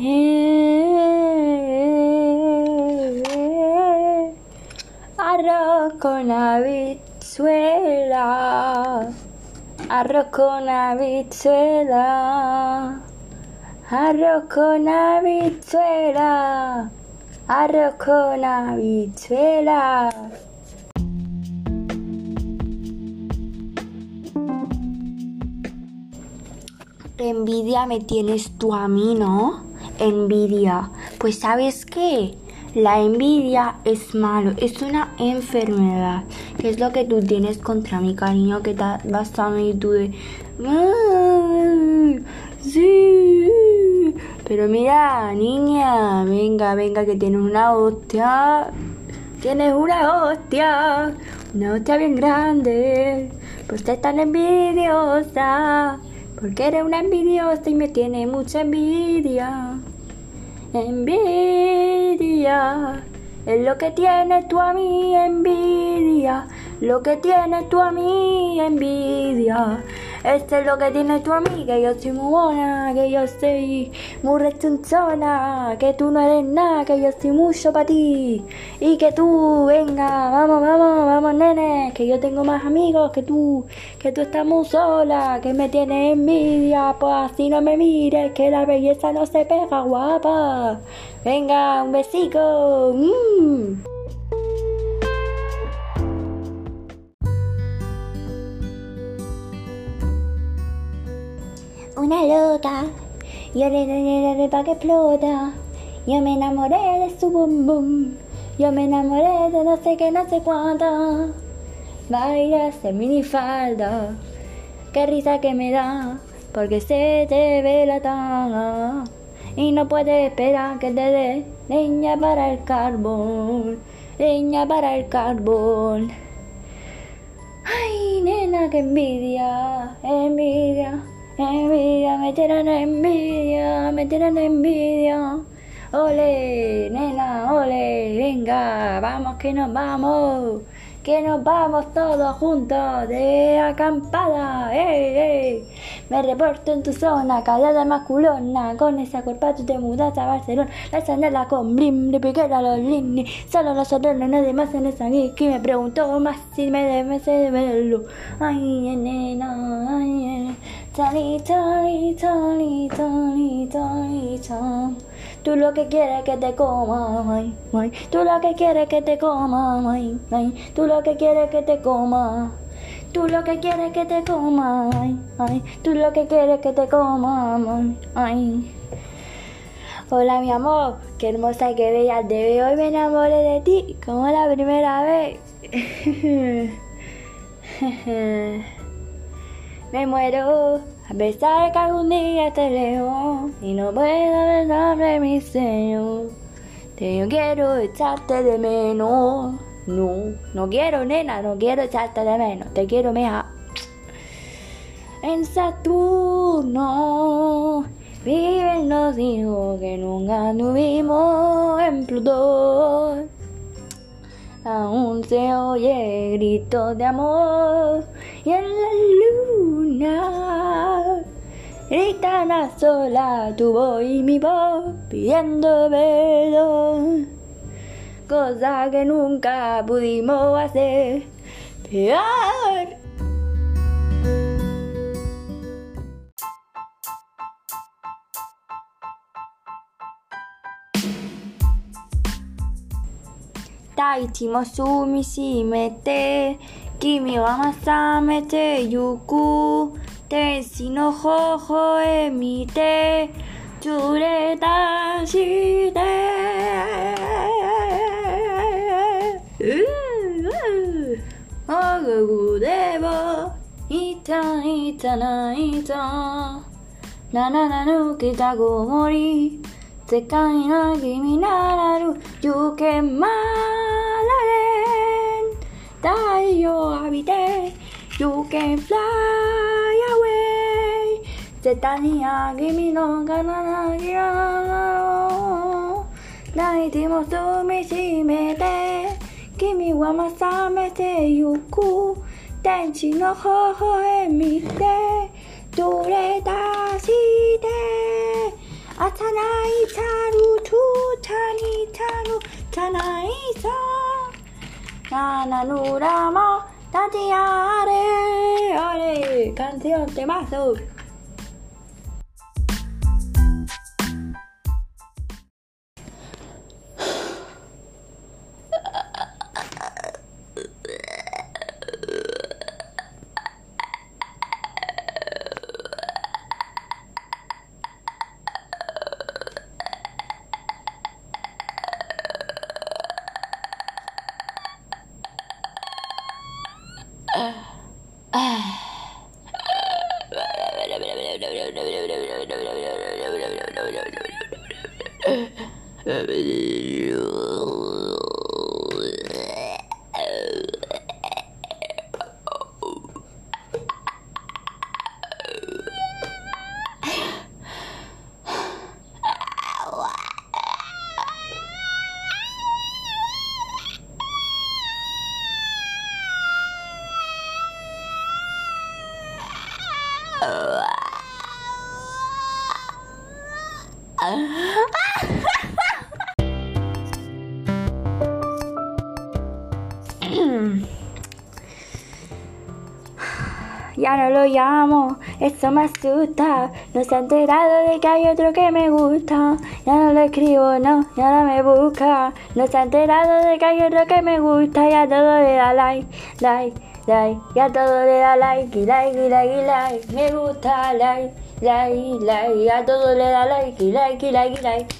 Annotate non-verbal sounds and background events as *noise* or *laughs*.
Eh, arroz con habichuela. Arroz con habichuela. Arroz con habichuela. Arroz con habichuela. Envidia me tienes tú a mí, ¿no? Envidia. Pues sabes qué? La envidia es malo, es una enfermedad. ¿Qué es lo que tú tienes contra mi cariño? Que te vas a mí tú de... "Ay, Sí. Pero mira, niña, venga, venga, que tienes una hostia. Tienes una hostia. Una hostia bien grande. Pues estás tan envidiosa. Porque eres una envidiosa y me tiene mucha envidia. Envidia. Es lo que tienes tú a mí, envidia. Lo que tienes tú a mí, envidia. Este es lo que tienes tú a mí, que yo soy muy buena, que yo soy muy rechonchona, que tú no eres nada, que yo soy mucho para ti. Y que tú, venga, vamos, vamos, vamos, nene, que yo tengo más amigos que tú, que tú estás muy sola, que me tienes envidia, pues así no me mires, que la belleza no se pega, guapa. Venga, un besico. Mm. Una loca, yo le le pa' que explota. Yo me enamoré de su bum bum. Yo me enamoré de no sé qué, no sé cuánto. Bailas en minifalda. Qué risa que me da, porque se te ve la tanga. Y no puedes esperar que te dé leña para el carbón. Leña para el carbón. Ay, nena, que envidia, envidia, envidia, me tiran envidia, me tiran envidia. Ole, nena, ole, venga, vamos que nos vamos, que nos vamos todos juntos de acampada, ey, ey. Me reporto en tu zona, callada masculona, con esa cuerpa tú te mudas a Barcelona, la sanela con blim, de piquera los lini, solo nosotros no nadie más en esa que me preguntó más si me debe de verlo. Ay, nena, ay, nena. Tani, tani, tani, tani, tani, tani. Tú lo que quieres que te coma, ay, ay. Tú lo que quieres que te coma, ay, ay. Tú lo que quieres que te coma. Tú lo que quieres que te coma, ay, ay. Tú lo que quieres que te coma, ay, ay. Hola mi amor, qué hermosa y qué bella te veo y me enamoré de ti como la primera vez. *laughs* me muero a pesar que algún día te leo y no puedo ver mi señor. Te yo quiero echarte de menos. No, no quiero nena, no quiero echarte de menos. Te quiero mija. En Saturno viven los hijos que nunca tuvimos en Plutón. Aún se oye gritos de amor y en la luna gritan a sola tu voz y mi voz pidiendo perdón. Cosa que nunca pudimos hacer peor. 君は覚めてゆく天使の頬へ見て連れ出して。うううでもいたいたないた。なななぬけたごもり世界の君ならるけま前太陽浴びて。You can fly away. 絶対にあ君のかななきら泣いても住みしめて。君はまさめてゆく天地の微笑みで。どれ出して。Atanai taru tu tani taru tanai sa. Nana nurama tatiare. Ole, canción temazo. Uh... *laughs* *laughs* Ya no lo llamo, eso me asusta. No se ha enterado de que hay otro que me gusta. Ya no lo escribo, no, ya no me busca. No se ha enterado de que hay otro que me gusta. Ya todo le da like, like, like. Ya todo le da like, y like, y like, y like. Me gusta, like, like, like. Ya todo le da like, y like, y like, y like.